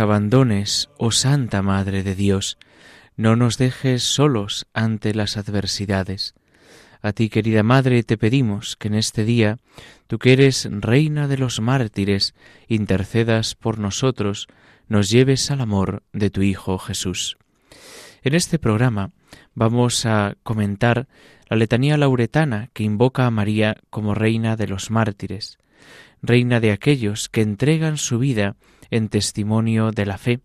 Abandones, oh Santa Madre de Dios, no nos dejes solos ante las adversidades. A ti, querida Madre, te pedimos que en este día, tú que eres Reina de los mártires, intercedas por nosotros, nos lleves al amor de tu Hijo Jesús. En este programa vamos a comentar la letanía lauretana que invoca a María como Reina de los mártires, Reina de aquellos que entregan su vida en testimonio de la fe,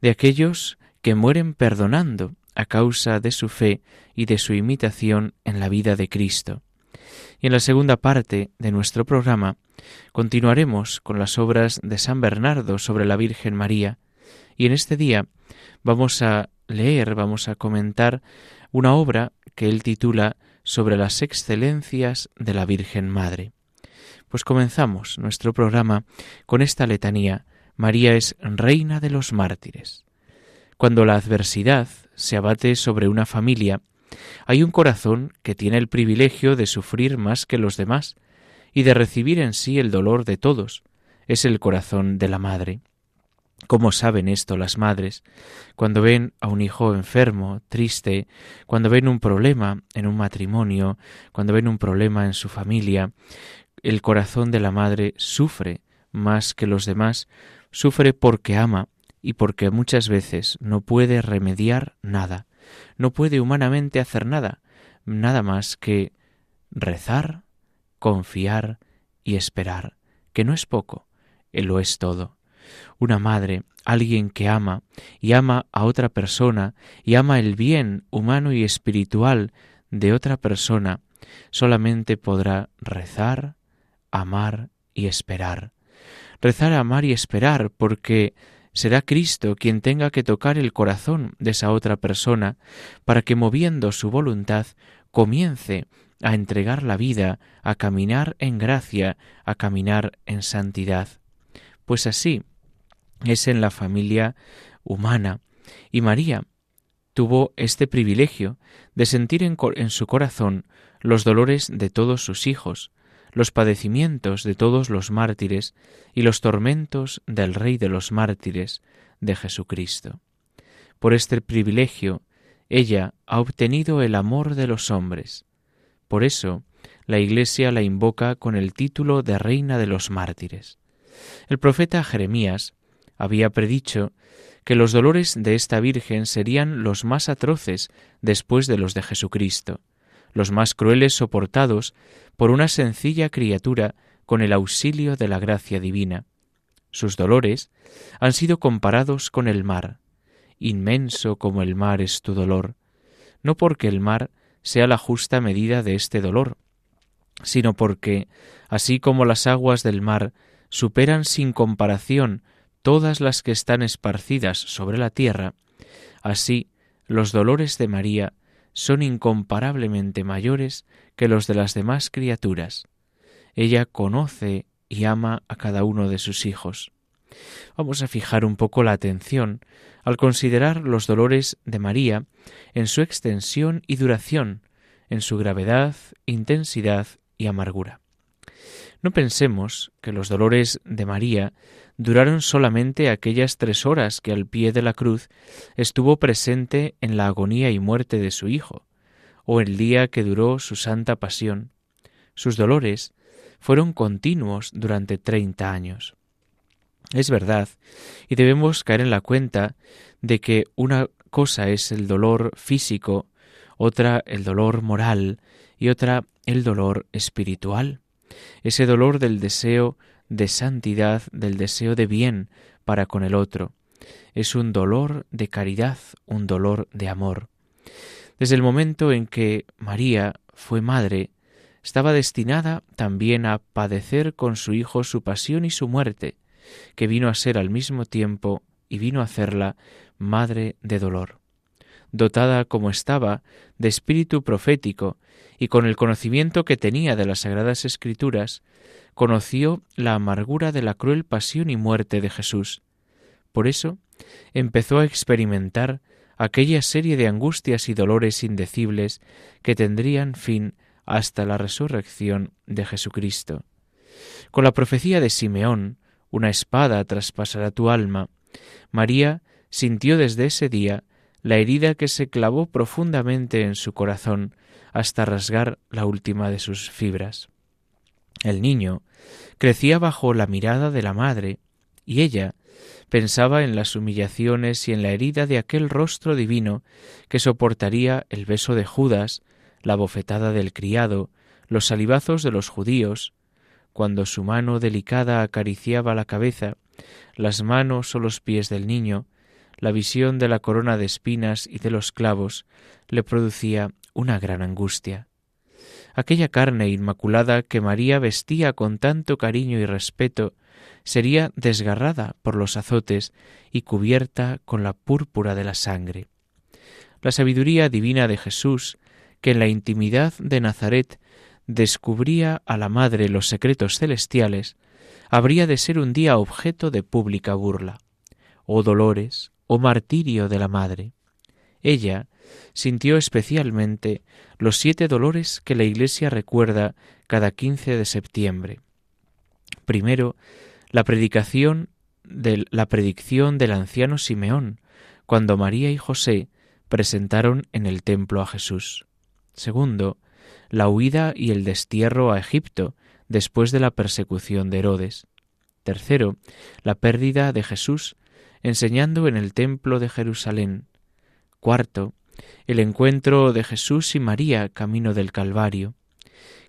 de aquellos que mueren perdonando a causa de su fe y de su imitación en la vida de Cristo. Y en la segunda parte de nuestro programa continuaremos con las obras de San Bernardo sobre la Virgen María, y en este día vamos a leer, vamos a comentar una obra que él titula sobre las excelencias de la Virgen Madre. Pues comenzamos nuestro programa con esta letanía María es reina de los mártires. Cuando la adversidad se abate sobre una familia, hay un corazón que tiene el privilegio de sufrir más que los demás y de recibir en sí el dolor de todos. Es el corazón de la madre. ¿Cómo saben esto las madres? Cuando ven a un hijo enfermo, triste, cuando ven un problema en un matrimonio, cuando ven un problema en su familia, el corazón de la madre sufre más que los demás Sufre porque ama y porque muchas veces no puede remediar nada, no puede humanamente hacer nada, nada más que rezar, confiar y esperar, que no es poco, él lo es todo. Una madre, alguien que ama y ama a otra persona y ama el bien humano y espiritual de otra persona, solamente podrá rezar, amar y esperar rezar, amar y esperar, porque será Cristo quien tenga que tocar el corazón de esa otra persona para que moviendo su voluntad comience a entregar la vida, a caminar en gracia, a caminar en santidad. Pues así es en la familia humana. Y María tuvo este privilegio de sentir en, en, su corazón los dolores de todos sus hijos, los padecimientos de todos los mártires y los tormentos del Rey de los mártires, de Jesucristo. Por este privilegio, ella ha obtenido el amor de los hombres. Por eso, la Iglesia la invoca con el título de Reina de los mártires. El profeta Jeremías había predicho que los dolores de esta Virgen serían los más atroces después de los de Jesucristo, los más crueles soportados por una sencilla criatura con el auxilio de la gracia divina. Sus dolores han sido comparados con el mar. Inmenso como el mar es tu dolor, no porque el mar sea la justa medida de este dolor, sino porque, así como las aguas del mar superan sin comparación todas las que están esparcidas sobre la tierra, así los dolores de María son incomparablemente mayores que los de las demás criaturas. Ella conoce y ama a cada uno de sus hijos. Vamos a fijar un poco la atención al considerar los dolores de María en su extensión y duración, en su gravedad, intensidad y amargura. No pensemos que los dolores de María duraron solamente aquellas tres horas que al pie de la cruz estuvo presente en la agonía y muerte de su Hijo, o el día que duró su santa pasión. Sus dolores fueron continuos durante treinta años. Es verdad, y debemos caer en la cuenta de que una cosa es el dolor físico, otra el dolor moral y otra el dolor espiritual. Ese dolor del deseo de santidad, del deseo de bien para con el otro. Es un dolor de caridad, un dolor de amor. Desde el momento en que María fue madre, estaba destinada también a padecer con su Hijo su pasión y su muerte, que vino a ser al mismo tiempo y vino a hacerla madre de dolor. Dotada como estaba de espíritu profético y con el conocimiento que tenía de las sagradas escrituras, conoció la amargura de la cruel pasión y muerte de Jesús. Por eso empezó a experimentar aquella serie de angustias y dolores indecibles que tendrían fin hasta la resurrección de Jesucristo. Con la profecía de Simeón, una espada traspasará tu alma, María sintió desde ese día la herida que se clavó profundamente en su corazón hasta rasgar la última de sus fibras. El niño crecía bajo la mirada de la madre, y ella pensaba en las humillaciones y en la herida de aquel rostro divino que soportaría el beso de Judas, la bofetada del criado, los salivazos de los judíos, cuando su mano delicada acariciaba la cabeza, las manos o los pies del niño, la visión de la corona de espinas y de los clavos le producía una gran angustia. Aquella carne inmaculada que María vestía con tanto cariño y respeto sería desgarrada por los azotes y cubierta con la púrpura de la sangre. La sabiduría divina de Jesús, que en la intimidad de Nazaret descubría a la Madre los secretos celestiales, habría de ser un día objeto de pública burla. Oh dolores, oh martirio de la Madre. Ella sintió especialmente los siete dolores que la Iglesia recuerda cada quince de septiembre. Primero, la predicación de la predicción del anciano Simeón, cuando María y José presentaron en el templo a Jesús. Segundo, la huida y el destierro a Egipto después de la persecución de Herodes. Tercero, la pérdida de Jesús enseñando en el templo de Jerusalén. Cuarto, el encuentro de Jesús y María camino del Calvario.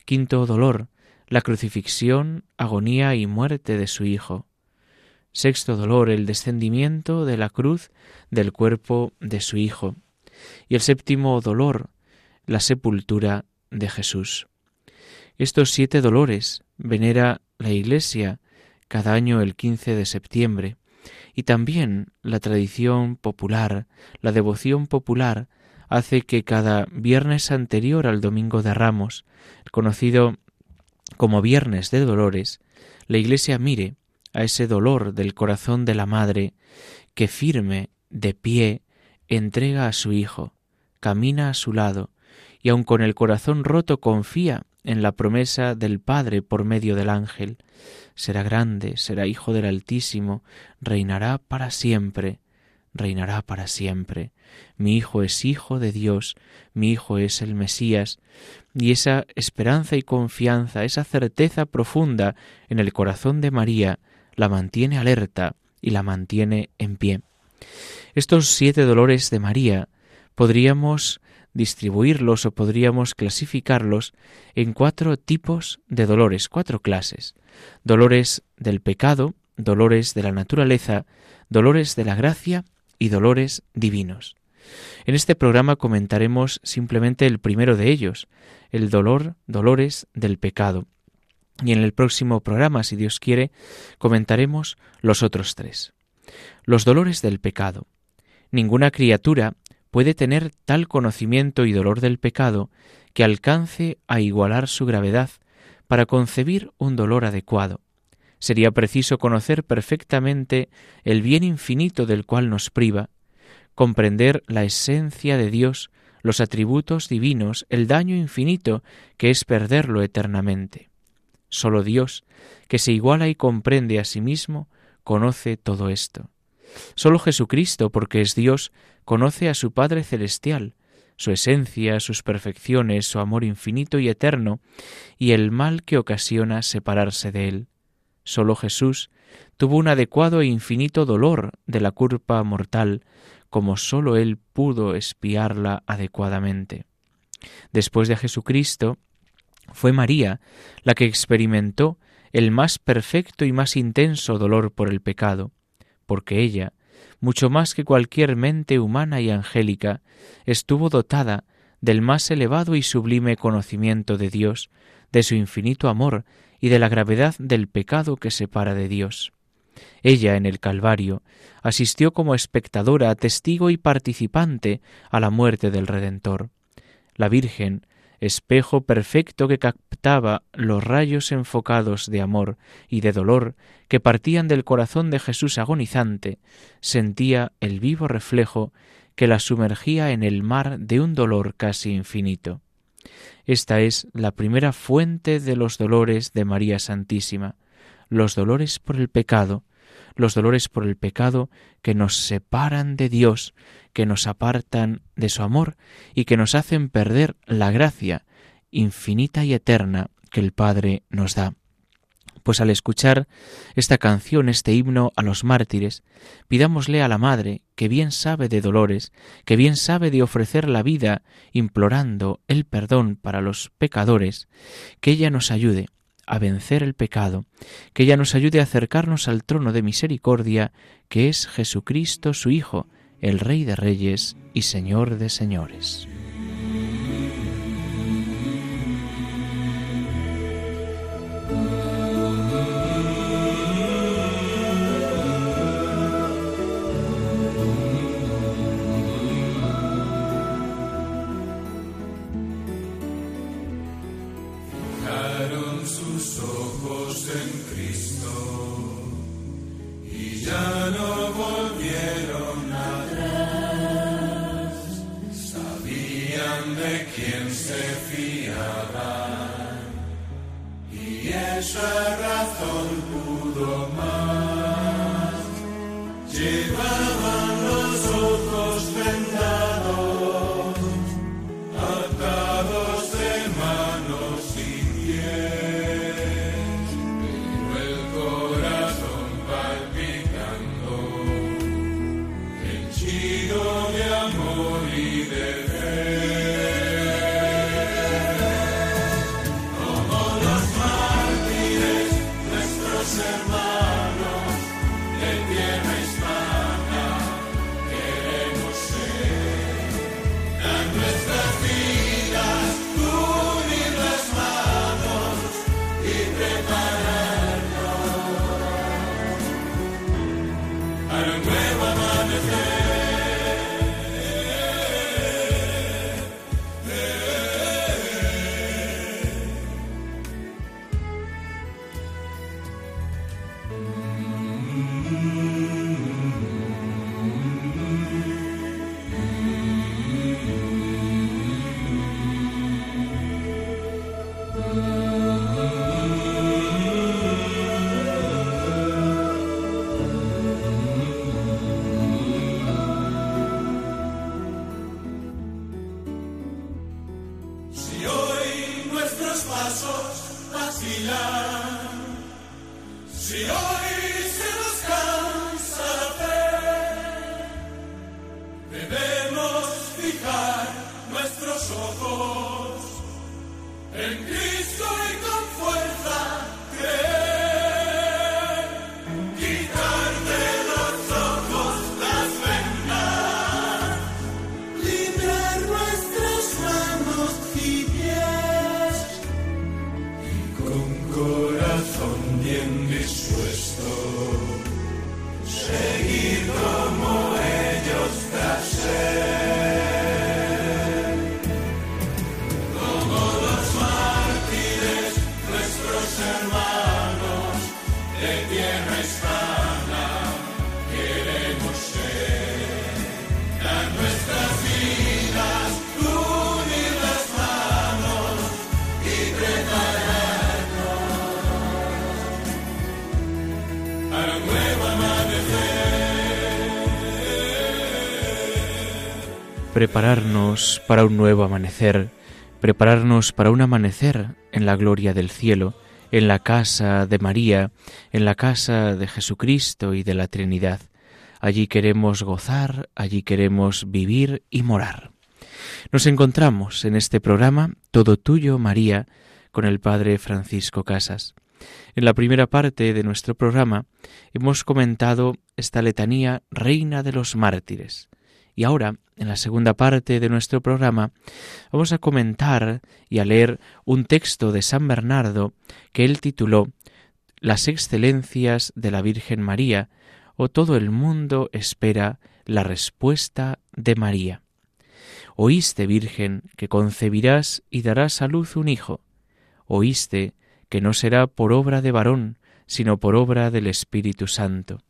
Quinto dolor, la crucifixión, agonía y muerte de su Hijo. Sexto dolor, el descendimiento de la cruz del cuerpo de su Hijo. Y el séptimo dolor, la sepultura de Jesús. Estos siete dolores venera la Iglesia cada año el 15 de septiembre, y también la tradición popular, la devoción popular, hace que cada viernes anterior al Domingo de Ramos, conocido como Viernes de Dolores, la Iglesia mire a ese dolor del corazón de la Madre que firme, de pie, entrega a su Hijo, camina a su lado, y aun con el corazón roto confía en la promesa del Padre por medio del ángel. Será grande, será Hijo del Altísimo, reinará para siempre, reinará para siempre. Mi Hijo es Hijo de Dios, mi Hijo es el Mesías, y esa esperanza y confianza, esa certeza profunda en el corazón de María, la mantiene alerta y la mantiene en pie. Estos siete dolores de María podríamos distribuirlos o podríamos clasificarlos en cuatro tipos de dolores, cuatro clases. Dolores del pecado, dolores de la naturaleza, dolores de la gracia y dolores divinos. En este programa comentaremos simplemente el primero de ellos, el dolor, dolores del pecado. Y en el próximo programa, si Dios quiere, comentaremos los otros tres. Los dolores del pecado. Ninguna criatura puede tener tal conocimiento y dolor del pecado que alcance a igualar su gravedad para concebir un dolor adecuado. Sería preciso conocer perfectamente el bien infinito del cual nos priva, comprender la esencia de Dios, los atributos divinos, el daño infinito que es perderlo eternamente. Solo Dios, que se iguala y comprende a sí mismo, conoce todo esto. Solo Jesucristo, porque es Dios, conoce a su Padre Celestial, su esencia, sus perfecciones, su amor infinito y eterno, y el mal que ocasiona separarse de él. Solo Jesús tuvo un adecuado e infinito dolor de la culpa mortal, como sólo Él pudo espiarla adecuadamente. Después de Jesucristo, fue María la que experimentó el más perfecto y más intenso dolor por el pecado, porque ella, mucho más que cualquier mente humana y angélica, estuvo dotada del más elevado y sublime conocimiento de Dios, de su infinito amor y de la gravedad del pecado que separa de Dios. Ella en el Calvario asistió como espectadora, testigo y participante a la muerte del Redentor. La Virgen, espejo perfecto que captaba los rayos enfocados de amor y de dolor que partían del corazón de Jesús agonizante, sentía el vivo reflejo que la sumergía en el mar de un dolor casi infinito. Esta es la primera fuente de los dolores de María Santísima, los dolores por el pecado, los dolores por el pecado que nos separan de Dios, que nos apartan de su amor y que nos hacen perder la gracia infinita y eterna que el Padre nos da. Pues al escuchar esta canción, este himno a los mártires, pidámosle a la Madre, que bien sabe de dolores, que bien sabe de ofrecer la vida, implorando el perdón para los pecadores, que ella nos ayude a vencer el pecado, que ella nos ayude a acercarnos al trono de misericordia, que es Jesucristo su Hijo, el Rey de Reyes y Señor de Señores. Prepararnos para un nuevo amanecer, prepararnos para un amanecer en la gloria del cielo, en la casa de María, en la casa de Jesucristo y de la Trinidad. allí queremos gozar, allí queremos vivir y morar. Nos encontramos en este programa Todo Tuyo, María, con el Padre Francisco Casas. En la primera parte de nuestro programa hemos comentado esta letanía Reina de los Mártires. Y ahora, en la segunda parte de nuestro programa, vamos a comentar y a leer un texto de San Bernardo que él tituló Las excelencias de la Virgen María o todo el mundo espera la respuesta de María. Oíste, Virgen, que concebirás y darás a luz un hijo. Oíste que no será por obra de varón, sino por obra del Espíritu Santo.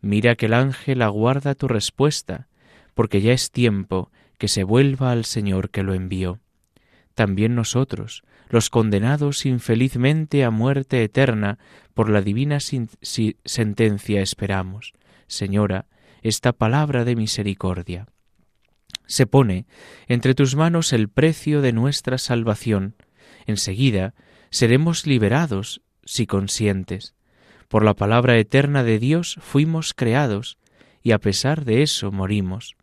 Mira que el ángel aguarda tu respuesta, porque ya es tiempo que se vuelva al Señor que lo envió. También nosotros, los condenados infelizmente a muerte eterna por la divina sentencia esperamos. Señora, esta palabra de misericordia. Se pone entre tus manos el precio de nuestra salvación. Enseguida seremos liberados si consientes. Por la palabra eterna de Dios fuimos creados, y a pesar de eso morimos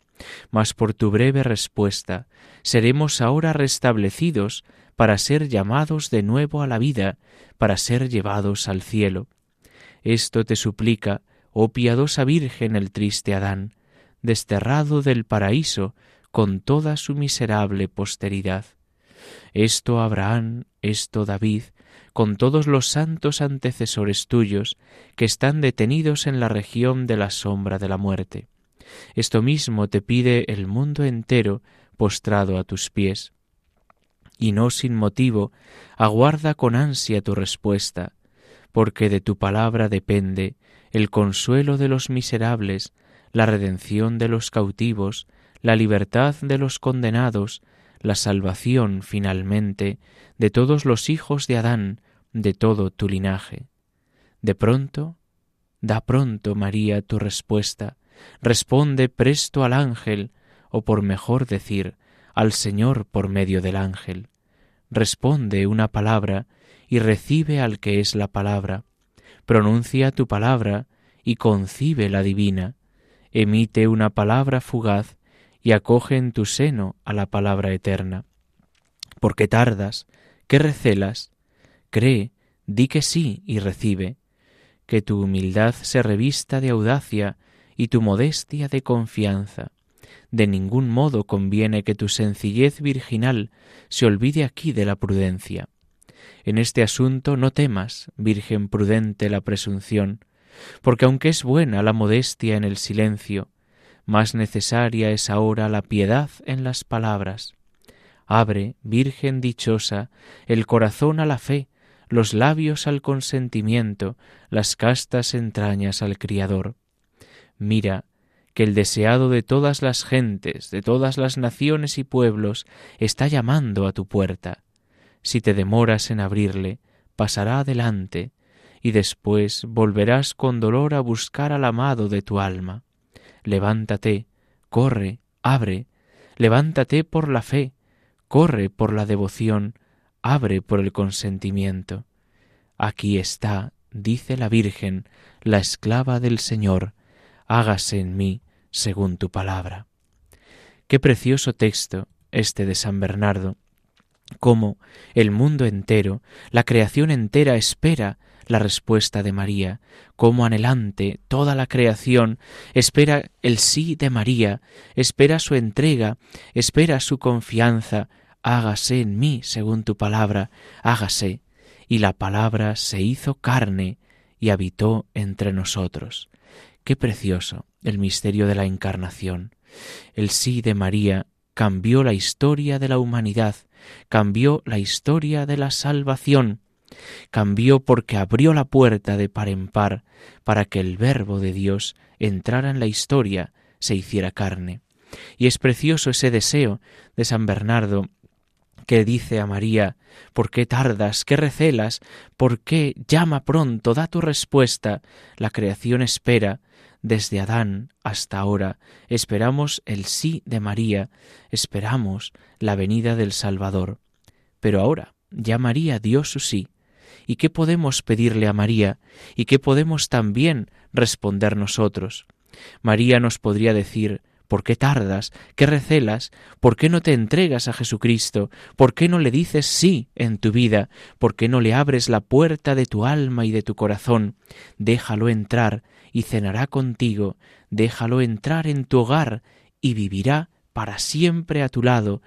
mas por tu breve respuesta seremos ahora restablecidos para ser llamados de nuevo a la vida, para ser llevados al cielo. Esto te suplica, oh piadosa Virgen, el triste Adán, desterrado del paraíso con toda su miserable posteridad. Esto Abraham, esto David, con todos los santos antecesores tuyos que están detenidos en la región de la sombra de la muerte. Esto mismo te pide el mundo entero postrado a tus pies. Y no sin motivo, aguarda con ansia tu respuesta, porque de tu palabra depende el consuelo de los miserables, la redención de los cautivos, la libertad de los condenados, la salvación, finalmente, de todos los hijos de Adán, de todo tu linaje. De pronto, da pronto, María, tu respuesta, responde presto al ángel, o por mejor decir, al Señor por medio del ángel. Responde una palabra y recibe al que es la palabra. Pronuncia tu palabra y concibe la divina. Emite una palabra fugaz y acoge en tu seno a la palabra eterna. Porque tardas, que recelas, cree, di que sí y recibe. Que tu humildad se revista de audacia y tu modestia de confianza. De ningún modo conviene que tu sencillez virginal se olvide aquí de la prudencia. En este asunto no temas, Virgen prudente, la presunción, porque aunque es buena la modestia en el silencio, más necesaria es ahora la piedad en las palabras. Abre, Virgen dichosa, el corazón a la fe, los labios al consentimiento, las castas entrañas al Criador. Mira, que el deseado de todas las gentes, de todas las naciones y pueblos, está llamando a tu puerta. Si te demoras en abrirle, pasará adelante, y después volverás con dolor a buscar al amado de tu alma. Levántate, corre, abre, levántate por la fe, corre por la devoción, abre por el consentimiento. Aquí está, dice la Virgen, la esclava del Señor, hágase en mí según tu palabra. Qué precioso texto este de San Bernardo, cómo el mundo entero, la creación entera espera la respuesta de María, cómo anhelante toda la creación espera el sí de María, espera su entrega, espera su confianza, hágase en mí según tu palabra, hágase. Y la palabra se hizo carne y habitó entre nosotros. Qué precioso el misterio de la encarnación. El sí de María cambió la historia de la humanidad, cambió la historia de la salvación, cambió porque abrió la puerta de par en par para que el Verbo de Dios entrara en la historia, se hiciera carne. Y es precioso ese deseo de San Bernardo que dice a María, ¿por qué tardas? ¿Qué recelas? ¿Por qué llama pronto? Da tu respuesta. La creación espera, desde Adán hasta ahora, esperamos el sí de María, esperamos la venida del Salvador. Pero ahora ya María dio su sí. ¿Y qué podemos pedirle a María? ¿Y qué podemos también responder nosotros? María nos podría decir, ¿Por qué tardas? ¿Qué recelas? ¿Por qué no te entregas a Jesucristo? ¿Por qué no le dices sí en tu vida? ¿Por qué no le abres la puerta de tu alma y de tu corazón? Déjalo entrar y cenará contigo, déjalo entrar en tu hogar y vivirá para siempre a tu lado.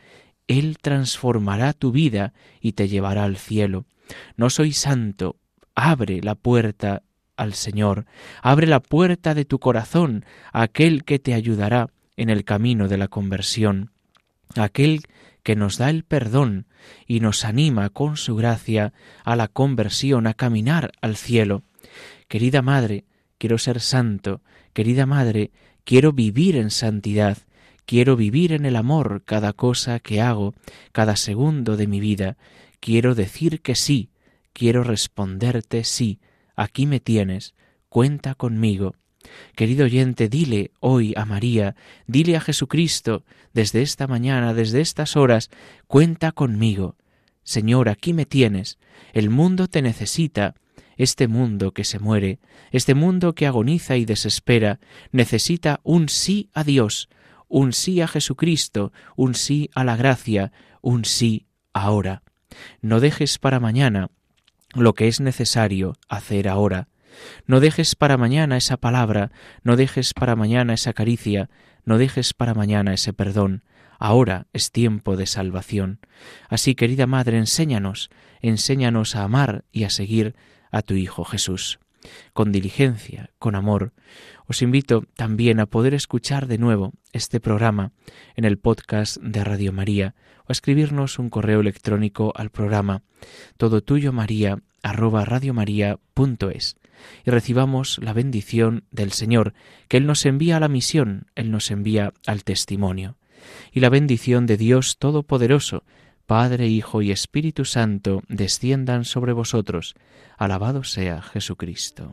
Él transformará tu vida y te llevará al cielo. No soy santo, abre la puerta al Señor, abre la puerta de tu corazón a aquel que te ayudará en el camino de la conversión, aquel que nos da el perdón y nos anima con su gracia a la conversión, a caminar al cielo. Querida Madre, quiero ser santo, querida Madre, quiero vivir en santidad, quiero vivir en el amor cada cosa que hago, cada segundo de mi vida, quiero decir que sí, quiero responderte sí, aquí me tienes, cuenta conmigo. Querido oyente, dile hoy a María, dile a Jesucristo, desde esta mañana, desde estas horas, cuenta conmigo. Señor, aquí me tienes, el mundo te necesita, este mundo que se muere, este mundo que agoniza y desespera, necesita un sí a Dios, un sí a Jesucristo, un sí a la gracia, un sí ahora. No dejes para mañana lo que es necesario hacer ahora. No dejes para mañana esa palabra, no dejes para mañana esa caricia, no dejes para mañana ese perdón. Ahora es tiempo de salvación. Así, querida Madre, enséñanos, enséñanos a amar y a seguir a tu Hijo Jesús. Con diligencia, con amor, os invito también a poder escuchar de nuevo este programa en el podcast de Radio María o a escribirnos un correo electrónico al programa todo tuyo María arroba radiomaria.es y recibamos la bendición del Señor, que Él nos envía a la misión, Él nos envía al testimonio. Y la bendición de Dios Todopoderoso, Padre, Hijo y Espíritu Santo, desciendan sobre vosotros. Alabado sea Jesucristo.